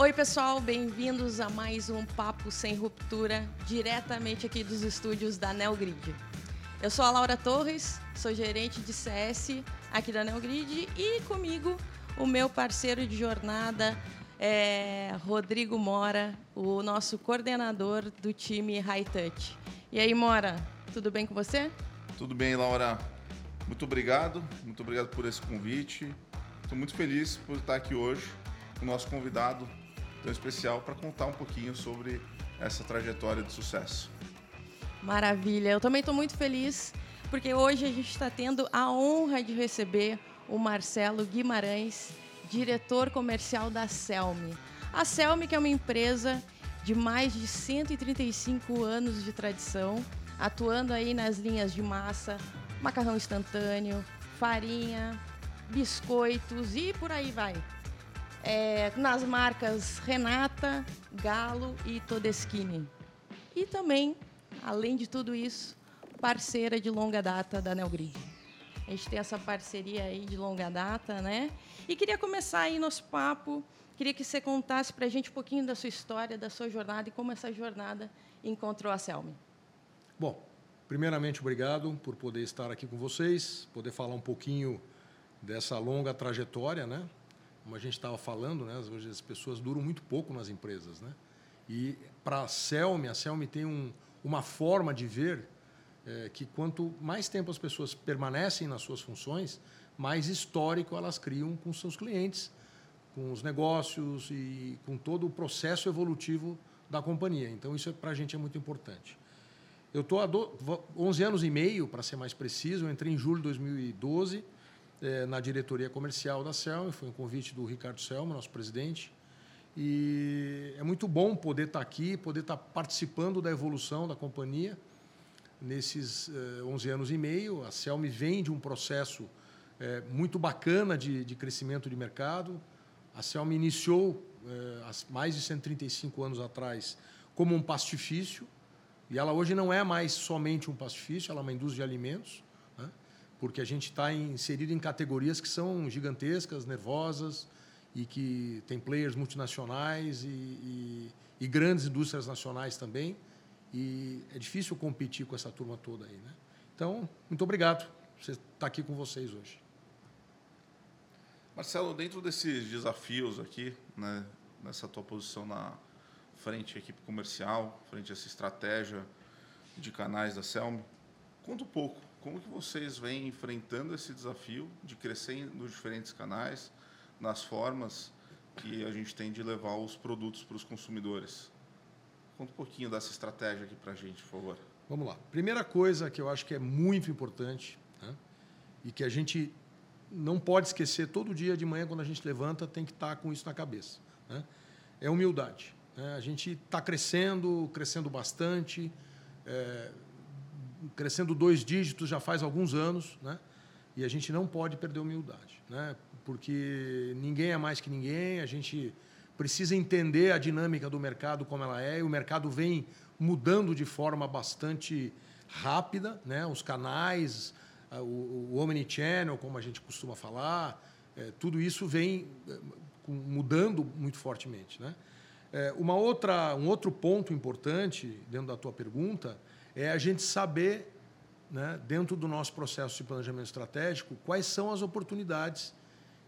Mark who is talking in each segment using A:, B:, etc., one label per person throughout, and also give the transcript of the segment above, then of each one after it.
A: Oi, pessoal, bem-vindos a mais um Papo Sem Ruptura, diretamente aqui dos estúdios da Neogrid. Eu sou a Laura Torres, sou gerente de CS aqui da Neogrid e comigo o meu parceiro de jornada, é Rodrigo Mora, o nosso coordenador do time High Touch. E aí, Mora, tudo bem com você?
B: Tudo bem, Laura. Muito obrigado, muito obrigado por esse convite. Estou muito feliz por estar aqui hoje com o nosso convidado tão especial para contar um pouquinho sobre essa trajetória de sucesso.
A: Maravilha, eu também estou muito feliz porque hoje a gente está tendo a honra de receber o Marcelo Guimarães, diretor comercial da Selmi. A Selmi que é uma empresa de mais de 135 anos de tradição, atuando aí nas linhas de massa, macarrão instantâneo, farinha, biscoitos e por aí vai. É, nas marcas Renata, Galo e Todeschini. E também, além de tudo isso, parceira de longa data da Neogrid. A gente tem essa parceria aí de longa data, né? E queria começar aí nosso papo. Queria que você contasse para a gente um pouquinho da sua história, da sua jornada e como essa jornada encontrou a Selmi.
C: Bom, primeiramente, obrigado por poder estar aqui com vocês, poder falar um pouquinho dessa longa trajetória, né? Como a gente estava falando, né? Hoje as pessoas duram muito pouco nas empresas, né? E para a Selmi, a Selmi tem um, uma forma de ver é, que quanto mais tempo as pessoas permanecem nas suas funções, mais histórico elas criam com seus clientes, com os negócios e com todo o processo evolutivo da companhia. Então, isso para a gente é muito importante. Eu estou há 11 anos e meio, para ser mais preciso, eu entrei em julho de 2012 é, na diretoria comercial da Selma, foi um convite do Ricardo Selma, nosso presidente, e é muito bom poder estar aqui, poder estar participando da evolução da companhia, nesses eh, 11 anos e meio. A Celme vem de um processo eh, muito bacana de, de, crescimento de mercado. A Celme iniciou, há mais de 135 anos atrás, como um pastifício, e ela hoje não é mais somente um pastifício, ela é uma indústria de alimentos? Porque a gente está inserido em categorias que são gigantescas, nervosas, e que tem players multinacionais e, e, e grandes indústrias nacionais também. E é difícil competir com essa turma toda aí, né? Então, muito obrigado por estar tá aqui com vocês hoje.
B: Marcelo, dentro desses desafios aqui, né, nessa tua posição na frente à equipe comercial, frente a essa estratégia de canais da Selmi, conta um pouco como que vocês vêm enfrentando esse desafio de crescer nos diferentes canais, nas formas que a gente tem de levar os produtos para os consumidores. Conta um pouquinho dessa estratégia aqui para a gente, por favor.
C: Vamos lá. Primeira coisa que eu acho que é muito importante né, e que a gente não pode esquecer todo dia de manhã, quando a gente levanta, tem que estar com isso na cabeça. Né, é humildade. Né? A gente está crescendo, crescendo bastante, é, crescendo dois dígitos já faz alguns anos, né? e a gente não pode perder humildade, né? porque ninguém é mais que ninguém, a gente precisa entender a dinâmica do mercado como ela é, e o mercado vem mudando de forma bastante rápida, né? os canais, o, o omnichannel, como a gente costuma falar, é, tudo isso vem é, mudando muito fortemente. Né? É, uma outra, um outro ponto importante dentro da tua pergunta é a gente saber, né, dentro do nosso processo de planejamento estratégico, quais são as oportunidades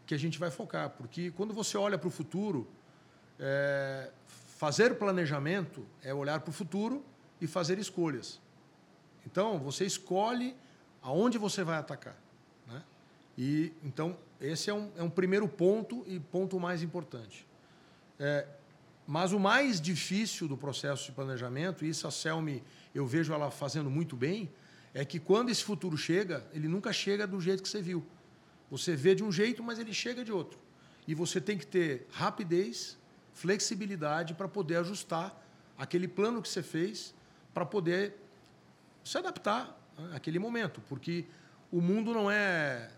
C: que a gente vai focar. Porque quando você olha para o futuro, é, fazer planejamento é olhar para o futuro e fazer escolhas. Então, você escolhe aonde você vai atacar. Né? E então esse é um, é um primeiro ponto e ponto mais importante. É, mas o mais difícil do processo de planejamento, e isso a Selmi eu vejo ela fazendo muito bem, é que quando esse futuro chega, ele nunca chega do jeito que você viu. Você vê de um jeito, mas ele chega de outro. E você tem que ter rapidez, flexibilidade para poder ajustar aquele plano que você fez para poder se adaptar àquele momento, porque o mundo não é,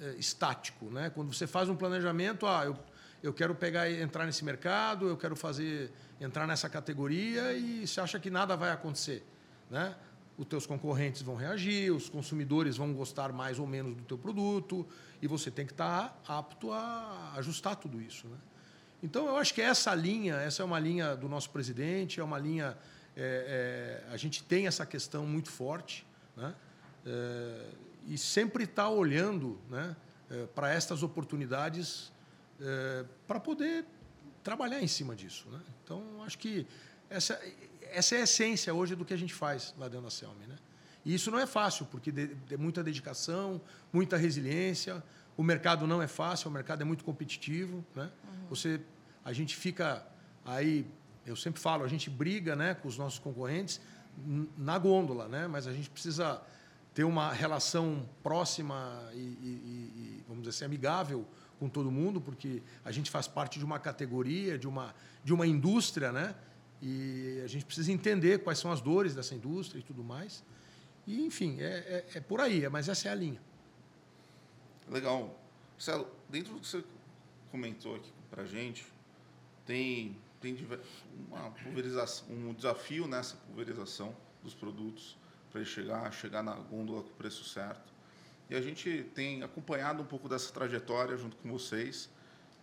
C: é, estático, né? Quando você faz um planejamento, ah, eu, eu quero pegar entrar nesse mercado, eu quero fazer entrar nessa categoria e você acha que nada vai acontecer, né? Os teus concorrentes vão reagir, os consumidores vão gostar mais ou menos do teu produto e você tem que estar apto a ajustar tudo isso, né? Então, eu acho que essa linha, essa é uma linha do nosso presidente, é uma linha. É, é, a gente tem essa questão muito forte, né? É, e sempre está olhando né, é, para estas oportunidades é, para poder trabalhar em cima disso. Né? Então, acho que essa, essa é a essência hoje do que a gente faz lá dentro da Selmi. Né? E isso não é fácil, porque é muita dedicação, muita resiliência. O mercado não é fácil, o mercado é muito competitivo. Né? Uhum. Você, a gente fica aí, eu sempre falo, a gente briga né, com os nossos concorrentes na gôndola, né? mas a gente precisa ter uma relação próxima e, e, e, vamos dizer assim, amigável com todo mundo, porque a gente faz parte de uma categoria, de uma, de uma indústria, né? E a gente precisa entender quais são as dores dessa indústria e tudo mais. E, enfim, é, é, é por aí, mas essa é a linha.
B: Legal. Marcelo, dentro do que você comentou aqui para gente, tem, tem uma pulverização, um desafio nessa pulverização dos produtos para ele chegar, chegar na gôndola com o preço certo. E a gente tem acompanhado um pouco dessa trajetória junto com vocês,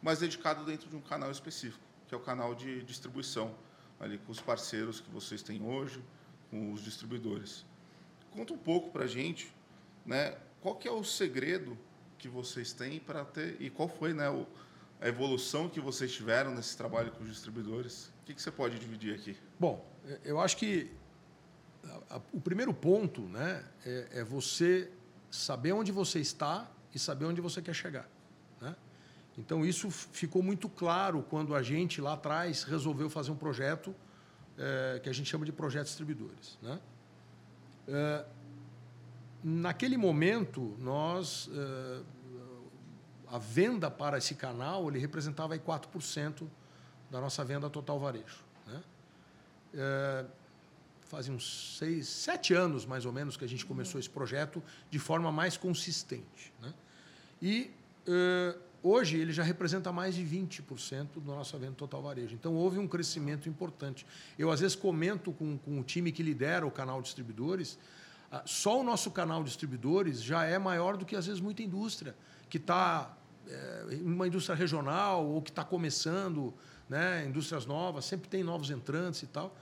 B: mas dedicado dentro de um canal específico, que é o canal de distribuição ali com os parceiros que vocês têm hoje, com os distribuidores. Conta um pouco para a gente, né? Qual que é o segredo que vocês têm para ter e qual foi, né, o, a evolução que vocês tiveram nesse trabalho com os distribuidores? O que, que você pode dividir aqui?
C: Bom, eu acho que a, a, o primeiro ponto, né, é, é você saber onde você está e saber onde você quer chegar. Então, isso ficou muito claro quando a gente, lá atrás, resolveu fazer um projeto é, que a gente chama de projeto distribuidores. Né? É, naquele momento, nós, é, a venda para esse canal ele representava aí 4% da nossa venda total varejo. Né? Fazia uns seis, sete anos, mais ou menos, que a gente começou esse projeto de forma mais consistente. Né? E é, Hoje ele já representa mais de 20% do nosso venda total varejo. Então houve um crescimento importante. Eu às vezes comento com, com o time que lidera o canal distribuidores, ah, só o nosso canal distribuidores já é maior do que às vezes muita indústria que está é, uma indústria regional ou que está começando, né, indústrias novas, sempre tem novos entrantes e tal.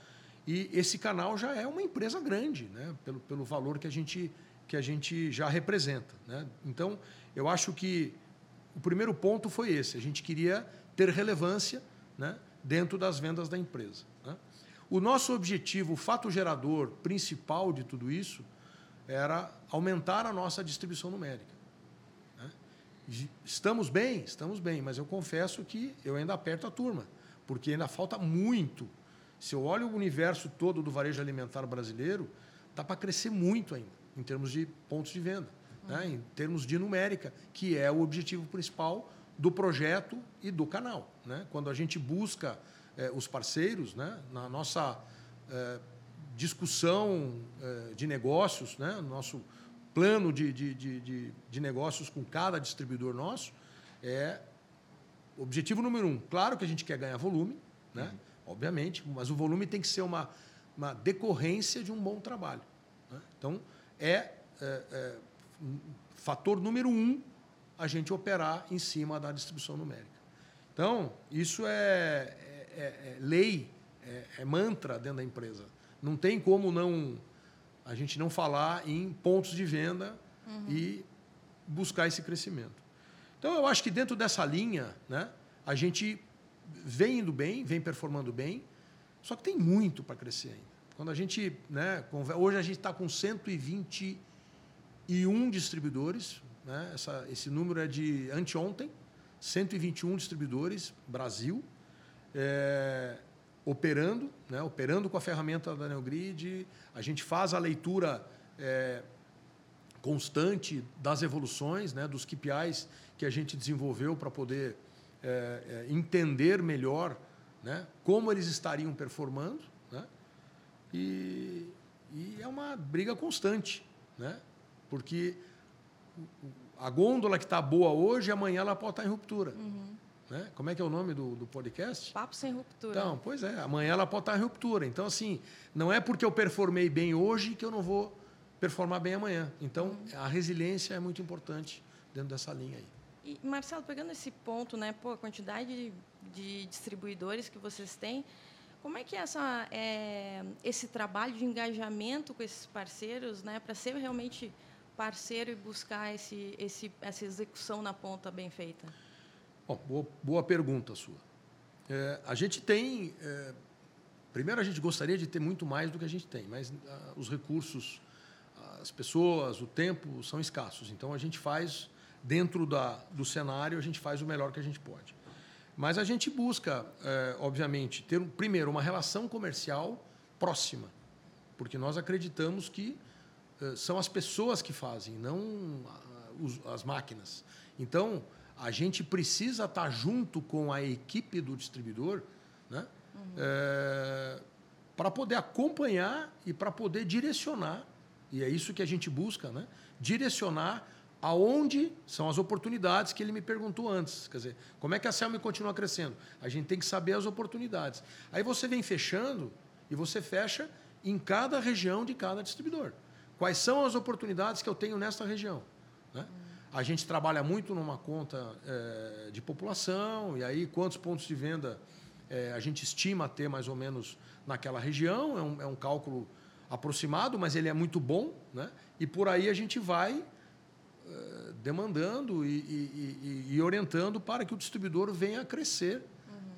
C: E esse canal já é uma empresa grande, né, pelo, pelo valor que a gente que a gente já representa, né? Então eu acho que o primeiro ponto foi esse: a gente queria ter relevância né, dentro das vendas da empresa. Né? O nosso objetivo, o fato gerador principal de tudo isso, era aumentar a nossa distribuição numérica. Né? Estamos bem, estamos bem, mas eu confesso que eu ainda aperto a turma, porque ainda falta muito. Se eu olho o universo todo do varejo alimentar brasileiro, dá para crescer muito ainda, em termos de pontos de venda né, em termos de numérica, que é o objetivo principal do projeto e do canal. Né? Quando a gente busca eh, os parceiros, né, na nossa eh, discussão eh, de negócios, né, no nosso plano de, de, de, de, negócios com cada distribuidor nosso, é objetivo número um. Claro que a gente quer ganhar volume, né, uhum. Obviamente, mas o volume tem que ser uma, uma decorrência de um bom trabalho. Né? Então, é, é, é fator número um a gente operar em cima da distribuição numérica. Então, isso é, é, é, é lei, é, é, mantra dentro da empresa. Não tem como não a gente não falar em pontos de venda uhum. e buscar esse crescimento. Então, eu acho que dentro dessa linha, né, a gente vem indo bem, vem performando bem, só que tem muito para crescer ainda. Quando a gente, né, hoje a gente está com 120 e um distribuidores. Né? Essa, esse número é de anteontem, 121 distribuidores, Brasil, é, operando, né? operando com a ferramenta da Neogrid. A gente faz a leitura é, constante das evoluções, né? dos KPIs que a gente desenvolveu para poder é, é, entender melhor né? como eles estariam performando. Né? E, e é uma briga constante. Né? Porque a gôndola que está boa hoje, amanhã ela pode estar tá em ruptura. Uhum. Né? Como é que é o nome do, do podcast?
A: Papo sem ruptura.
C: Então, pois é, amanhã ela pode estar tá em ruptura. Então, assim, não é porque eu performei bem hoje que eu não vou performar bem amanhã. Então, uhum. a resiliência é muito importante dentro dessa linha aí.
A: E, Marcelo, pegando esse ponto, né, pô, a quantidade de distribuidores que vocês têm, como é que é essa, é, esse trabalho de engajamento com esses parceiros, né, para ser realmente parceiro e buscar esse, esse, essa execução na ponta bem feita?
C: Bom, boa, boa pergunta sua. É, a gente tem. É, primeiro, a gente gostaria de ter muito mais do que a gente tem, mas ah, os recursos, as pessoas, o tempo são escassos. Então, a gente faz, dentro da, do cenário, a gente faz o melhor que a gente pode. Mas a gente busca, é, obviamente, ter, primeiro, uma relação comercial próxima, porque nós acreditamos que é, são as pessoas que fazem, não as máquinas. Então, a gente precisa estar junto com a equipe do distribuidor né? Uhum. É, para poder acompanhar e para poder direcionar, e é isso que a gente busca, né? direcionar aonde são as oportunidades que ele me perguntou antes. Quer dizer, como é que a Selma continua crescendo? A gente tem que saber as oportunidades. Aí você vem fechando e você fecha em cada região de cada distribuidor. Quais são as oportunidades que eu tenho nesta região? Né? A gente trabalha muito numa conta é, de população, e aí quantos pontos de venda é, a gente estima ter mais ou menos naquela região. É um, é um cálculo aproximado, mas ele é muito bom. Né? E por aí a gente vai demandando e, e, e, orientando para que o distribuidor venha a crescer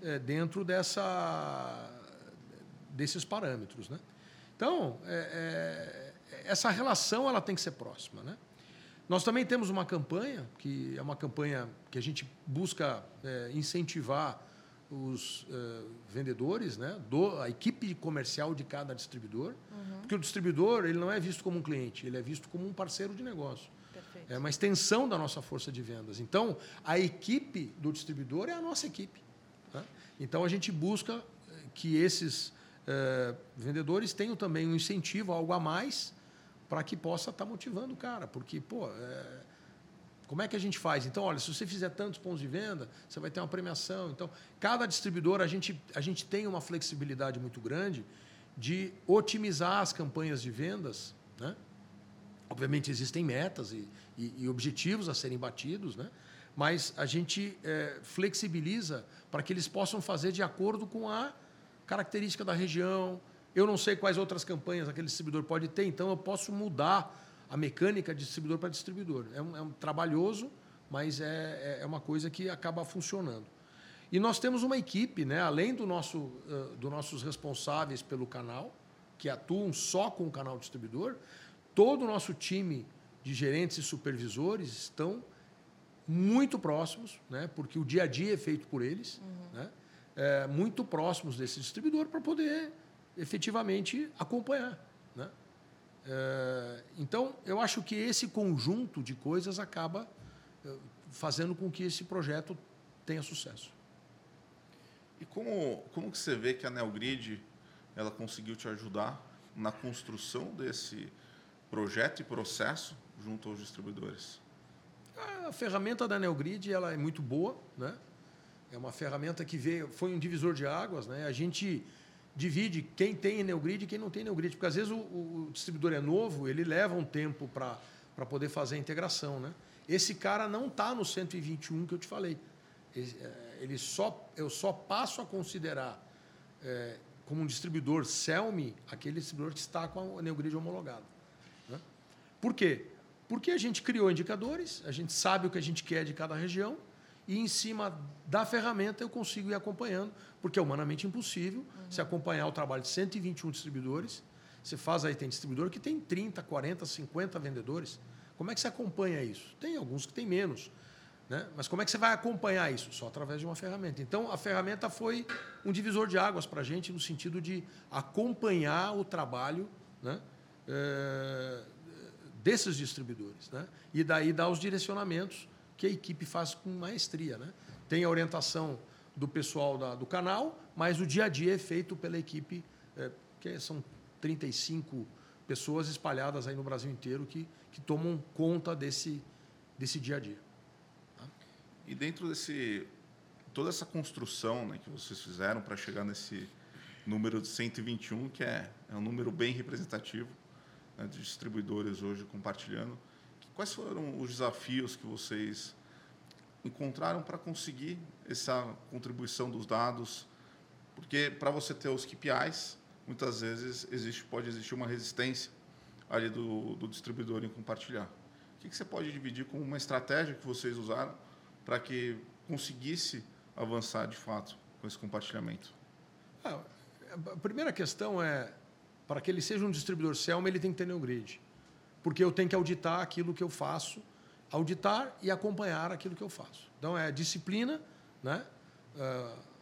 C: uhum. dentro dessa, desses parâmetros. Né? Então, essa relação ela tem que ser próxima. Né? Nós também temos uma campanha, que é uma campanha que a gente busca é, incentivar os é, vendedores, né, do, a equipe comercial de cada distribuidor, uhum. porque o distribuidor ele não é visto como um cliente, ele é visto como um parceiro de negócio. É uma extensão da nossa força de vendas. Então, a equipe do distribuidor é a nossa equipe. Né? Então, a gente busca é, que esses é, vendedores tenham também um incentivo, algo a mais, para que possa estar tá motivando o cara. Porque, pô, é... como é que a gente faz? Então, olha, se você fizer tantos pontos de venda, você vai ter uma premiação. Então, cada distribuidor, a gente, a gente tem uma flexibilidade muito grande de otimizar as campanhas de vendas. Né? Obviamente, existem metas e, e, e objetivos a serem batidos, né? mas a gente é, flexibiliza para que eles possam fazer de acordo com a característica da região, eu não sei quais outras campanhas aquele distribuidor pode ter, então eu posso mudar a mecânica de distribuidor para distribuidor. É um, é um trabalhoso, mas é, é, é uma coisa que acaba funcionando. E nós temos uma equipe, né, além do nosso, uh, dos nossos responsáveis pelo canal, que atuam só com o canal distribuidor, todo o nosso time de gerentes e supervisores estão muito próximos, né, porque o dia a dia é feito por eles, uhum. né, é, muito próximos desse distribuidor para poder efetivamente acompanhar. Né? É, então, eu acho que esse conjunto de coisas acaba é, fazendo com que esse projeto tenha sucesso.
B: E como, como que você vê que a Neogrid ela conseguiu te ajudar na construção desse projeto e processo junto aos distribuidores?
C: A ferramenta da Neogrid ela é muito boa, né? É uma ferramenta que veio, foi um divisor de águas, né? A gente divide quem tem Neogrid e quem não tem Neogrid. Porque às vezes o, o distribuidor é novo, ele leva um tempo para poder fazer a integração. Né? Esse cara não está no 121 que eu te falei. É, ele só, eu só passo a considerar é, como um distribuidor Selmi aquele distribuidor que está com a Neogrid homologado. Por quê? Porque a gente criou indicadores, a gente sabe o que a gente quer de cada região e em cima da ferramenta eu consigo ir acompanhando, porque é humanamente impossível uhum. se acompanhar o trabalho de 121 distribuidores. Você faz aí, tem distribuidor que tem 30, 40, 50 vendedores. Como é que você acompanha isso? Tem alguns que tem menos. Né? Mas como é que você vai acompanhar isso? Só através de uma ferramenta. Então, a ferramenta foi um divisor de águas para a gente, no sentido de acompanhar o trabalho né? é, desses distribuidores. Né? E daí dar os direcionamentos que a equipe faz com maestria. Né? Tem a orientação do pessoal da, do canal, mas o dia a dia é feito pela equipe, é, que são 35 pessoas espalhadas aí no Brasil inteiro que, que tomam conta desse, desse dia a dia.
B: Tá? E dentro desse toda essa construção né, que vocês fizeram para chegar nesse número de 121, que é, é um número bem representativo né, de distribuidores hoje compartilhando, Quais foram os desafios que vocês encontraram para conseguir essa contribuição dos dados? Porque para você ter os KPIs, muitas vezes existe, pode existir uma resistência ali do, do distribuidor em compartilhar. O que, que você pode dividir como uma estratégia que vocês usaram para que conseguisse avançar de fato com esse compartilhamento?
C: Ah, a primeira questão é, para que ele seja um distribuidor Selma, ele tem que ter NeoGrid. Porque eu tenho que auditar aquilo que eu faço, auditar e acompanhar aquilo que eu faço. Então, é disciplina, né? Uh,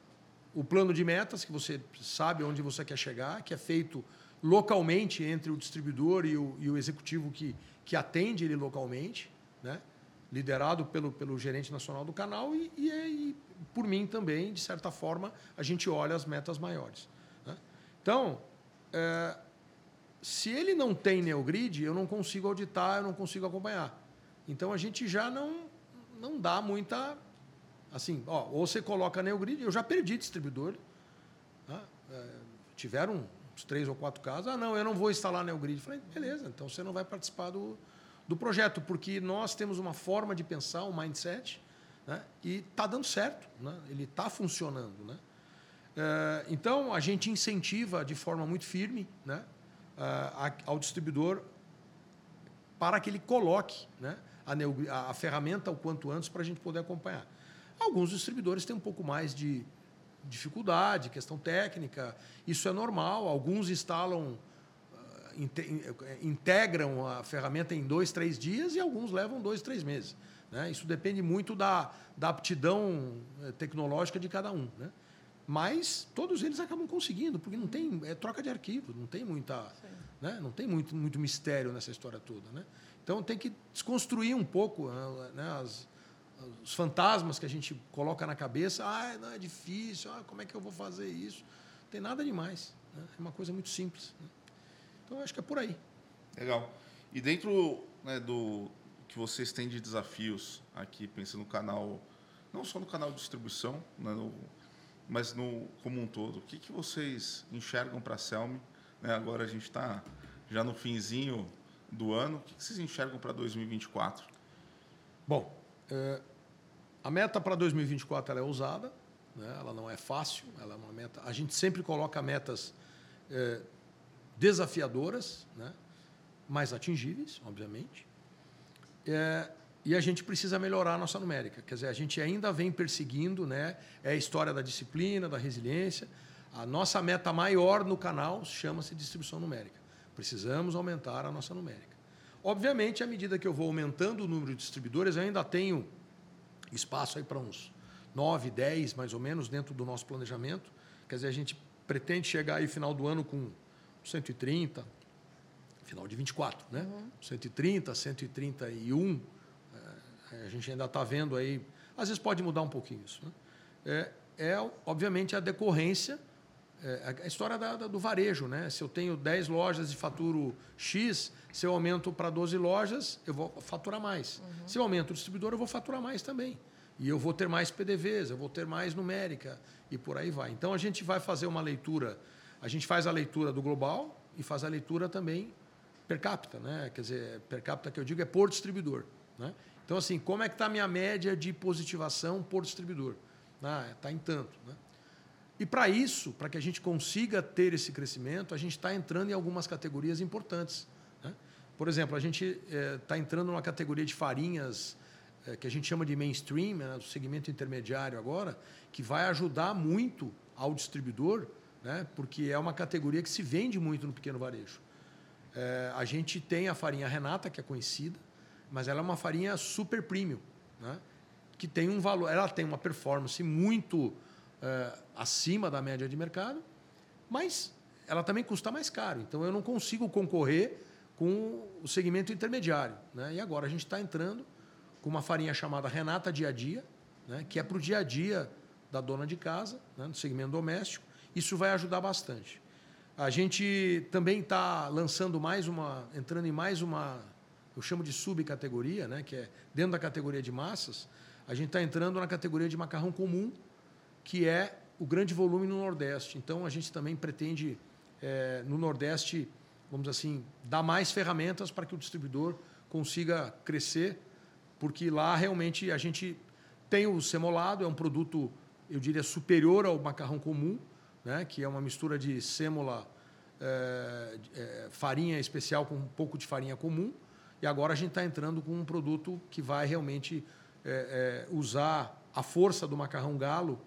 C: o plano de metas, que você sabe onde você quer chegar, que é feito localmente entre o distribuidor e o, e o executivo que, que atende ele localmente, né? liderado pelo, pelo gerente nacional do canal e, e, e, por mim também, de certa forma, a gente olha as metas maiores. Né? Então, é, se ele não tem NeoGrid, eu não consigo auditar, eu não consigo acompanhar. Então, a gente já não, não dá muita... Assim, ó, ou você coloca NeoGrid, eu já perdi distribuidor. Né? É, tiveram uns três ou quatro casos. Ah, não, eu não vou instalar NeoGrid. Falei, beleza, então você não vai participar do, do projeto, porque nós temos uma forma de pensar, um mindset, né? e está dando certo, né? ele está funcionando. Né? É, então, a gente incentiva de forma muito firme né? ao distribuidor para que ele coloque né? a, a ferramenta o quanto antes para a gente poder acompanhar. Alguns distribuidores têm um pouco mais de dificuldade, questão técnica, isso é normal. Alguns instalam integram a ferramenta em dois, três dias e alguns levam dois, três meses. Né? Isso depende muito da, da aptidão eh, tecnológica de cada um. Né? Mas todos eles acabam conseguindo, porque não tem é troca de arquivo, não tem muita, né? não tem muito, muito mistério nessa história toda. Né? Então tem que desconstruir um pouco eh, né, as, os fantasmas que a gente coloca na cabeça. Ah, não é difícil. Ah, como é que eu vou fazer isso? Não tem nada demais. Né? É uma coisa muito simples. Né? Então, acho que é por aí.
B: Legal. E dentro né, do que vocês têm de desafios aqui, pensando no canal, não só no canal de distribuição, né, no, mas no como um todo, o que, que vocês enxergam para a Selmi? Né, agora a gente está já no finzinho do ano, o que, que vocês enxergam para 2024?
C: Bom, é, a meta para 2024 ela é ousada, né, ela não é fácil, ela é uma meta. A gente sempre coloca metas é, desafiadoras, né? mais atingíveis, obviamente. É, e a gente precisa melhorar a nossa numérica. Quer dizer, a gente ainda vem perseguindo, né? é a história da disciplina, da resiliência. A nossa meta maior no canal chama-se distribuição numérica. Precisamos aumentar a nossa numérica. Obviamente, à medida que eu vou aumentando o número de distribuidores, eu ainda tenho espaço aí para uns 9, 10, mais ou menos, dentro do nosso planejamento. Quer dizer, a gente pretende chegar aí final do ano com 130, final de 24, né? Uhum. 130, 131, é, a gente ainda está vendo aí, às vezes pode mudar um pouquinho isso. Né? É, é, obviamente, a decorrência, é, a história da, da, do varejo. Né? Se eu tenho 10 lojas e faturo X, se eu aumento para 12 lojas, eu vou faturar mais. Uhum. Se eu aumento o distribuidor, eu vou faturar mais também. E eu vou ter mais PDVs, eu vou ter mais numérica e por aí vai. Então, a gente vai fazer uma leitura a gente faz a leitura do global e faz a leitura também per capita, né? Quer dizer, per capita que eu digo é por distribuidor, né? Então, assim, como é que está a minha média de positivação por distribuidor? Está ah, tá em tanto, né? E para isso, para que a gente consiga ter esse crescimento, a gente está entrando em algumas categorias importantes. Né? Por exemplo, a gente está eh, é, entrando numa categoria de farinhas é, que a gente chama de mainstream, né, do segmento intermediário agora, que vai ajudar muito ao distribuidor né? porque é uma categoria que se vende muito no pequeno varejo. É, a gente tem a farinha Renata, que é conhecida, mas ela é uma farinha super premium, né? que tem um valor, ela tem uma performance muito é, acima da média de mercado, mas ela também custa mais caro. Então eu não consigo concorrer com o segmento intermediário. Né? E agora a gente está entrando com uma farinha chamada Renata Dia a Dia, né? que é para o dia a dia da dona de casa, né? no segmento doméstico isso vai ajudar bastante. A gente também está lançando mais uma, entrando em mais uma, eu chamo de subcategoria, né, que é dentro da categoria de massas, a gente está entrando na categoria de macarrão comum, que é o grande volume no Nordeste. Então a gente também pretende é, no Nordeste, vamos assim, dar mais ferramentas para que o distribuidor consiga crescer, porque lá realmente a gente Tem o semolado, é um produto, eu diria, superior ao macarrão comum, né? que é uma mistura de sêmola, é, é, farinha especial com um pouco de farinha comum. E agora a gente está entrando com um produto que vai realmente é, usar a força do macarrão galo,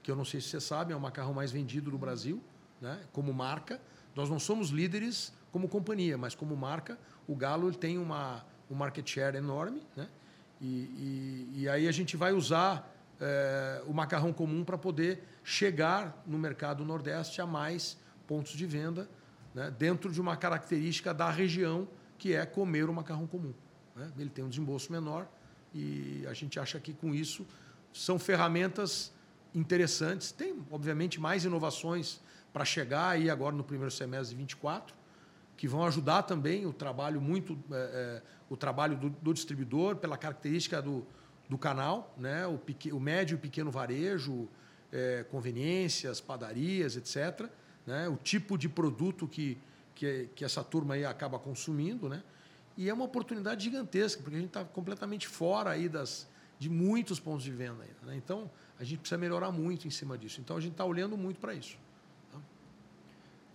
C: que eu não sei se você sabe, é o macarrão mais vendido do Brasil, né? como marca. Nós não somos líderes como companhia, mas como marca, o Galo tem uma, um market share enorme. Né? E, e, e aí a gente vai usar é, o macarrão comum para poder chegar no mercado nordeste a mais pontos de venda, né? dentro de uma característica da região, que é comer o macarrão comum. Né? Ele tem um desembolso menor e a gente acha que com isso são ferramentas interessantes. Tem, obviamente, mais inovações para chegar aí agora no primeiro semestre de 24, que vão ajudar também o trabalho muito é, é, o trabalho do, do, distribuidor pela característica do, do canal, né? o, o médio e pequeno varejo, é, conveniências, padarias, etc. Né? O tipo de produto que, que, que essa turma aí acaba consumindo, né? E é uma oportunidade gigantesca, porque a gente está completamente fora aí das, de muitos pontos de venda. Ainda, né? Então, a gente precisa melhorar muito em cima disso. Então, a gente está olhando muito para isso. Tá?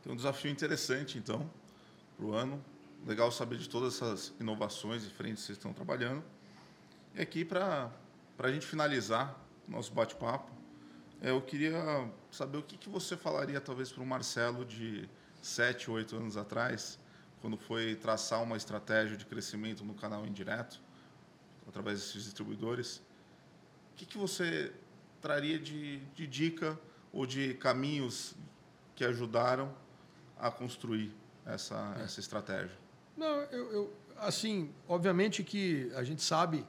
B: Tem um desafio interessante, então, para o ano. Legal saber de todas essas inovações diferentes que vocês estão trabalhando. E aqui, para a gente finalizar nosso bate-papo, é, eu queria saber o que, que você falaria, talvez, para o Marcelo de sete, oito anos atrás, quando foi traçar uma estratégia de crescimento no canal indireto, através desses distribuidores. O que, que você traria de, de dica ou de caminhos que ajudaram a construir essa, é. essa estratégia?
C: Não, eu, eu, assim, obviamente que a gente sabe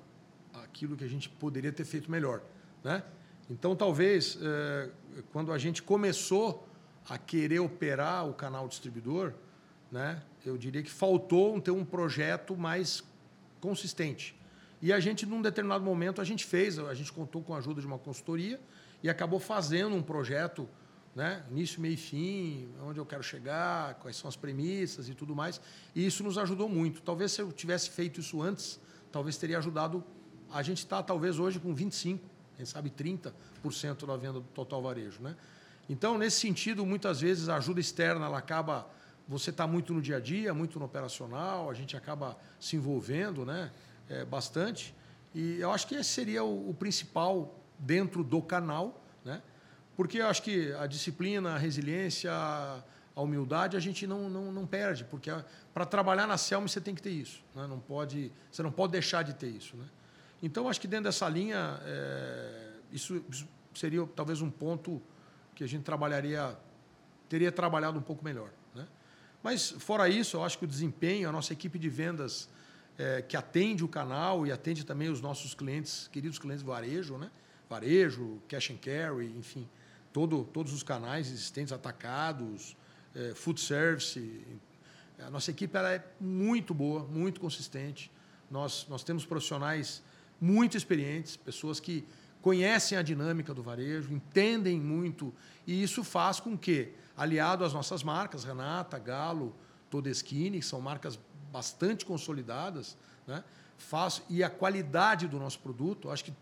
C: aquilo que a gente poderia ter feito melhor, né? Então, talvez, é, quando a gente começou a querer operar o canal distribuidor, né, eu diria que faltou ter um projeto mais consistente. E a gente, num determinado momento, a gente fez, a gente contou com a ajuda de uma consultoria e acabou fazendo um projeto, né, início, meio e fim, onde eu quero chegar, quais são as premissas e tudo mais. E isso nos ajudou muito. Talvez se eu tivesse feito isso antes, talvez teria ajudado. A gente está, talvez, hoje com 25%, quem sabe 30% da venda do total varejo. Né? Então, nesse sentido, muitas vezes a ajuda externa ela acaba. Você está muito no dia a dia, muito no operacional, a gente acaba se envolvendo, né? é, bastante. E eu acho que esse seria o, o, principal dentro do canal, né? porque eu acho que a disciplina, a resiliência, a humildade a gente não, não, não perde, porque para trabalhar na Selma você tem que ter isso. Né? Não pode, você não pode deixar de ter isso. Né? Então, acho que dentro dessa linha, é, isso, isso seria talvez um ponto que a gente trabalharia, teria trabalhado um pouco melhor. Né? Mas, fora isso, eu acho que o desempenho, a nossa equipe de vendas é, que atende o canal e atende também os nossos clientes, queridos clientes varejo, né? Varejo, cash and carry, enfim, todo, todos os canais existentes, atacados, é, food service. A nossa equipe ela é muito boa, muito consistente. Nós, nós temos profissionais muito experientes, pessoas que conhecem a dinâmica do varejo, entendem muito, e isso faz com que, aliado às nossas marcas, Renata, Galo, Todeschini, que são marcas bastante consolidadas, né? Faz, e a qualidade do nosso produto, acho que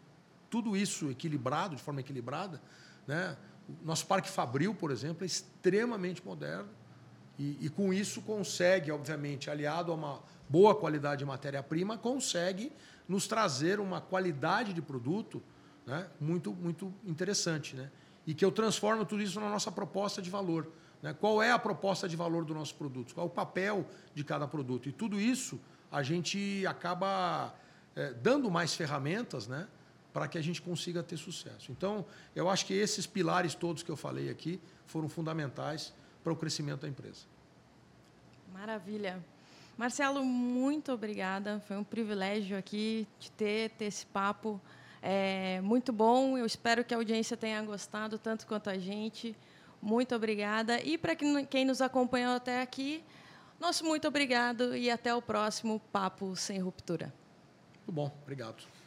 C: tudo isso equilibrado, de forma equilibrada, né? Nosso parque Fabril, por exemplo, é extremamente moderno e, e com isso consegue, obviamente, aliado a uma boa qualidade de matéria-prima, consegue nos trazer uma qualidade de produto né? muito, muito interessante. Né? E que eu transformo tudo isso na nossa proposta de valor. Né? Qual é a proposta de valor do nosso produto? Qual é o papel de cada produto? E tudo isso a gente acaba é, dando mais ferramentas né, para que a gente consiga ter sucesso. Então, eu acho que esses pilares todos que eu falei aqui foram fundamentais para o crescimento da empresa.
A: Maravilha. Marcelo, muito obrigada. Foi um privilégio aqui de ter, ter esse papo. É muito bom. Eu espero que a audiência tenha gostado tanto quanto a gente. Muito obrigada. E para quem nos acompanhou até aqui, nosso muito obrigado e até o próximo Papo Sem Ruptura.
C: Muito bom, obrigado.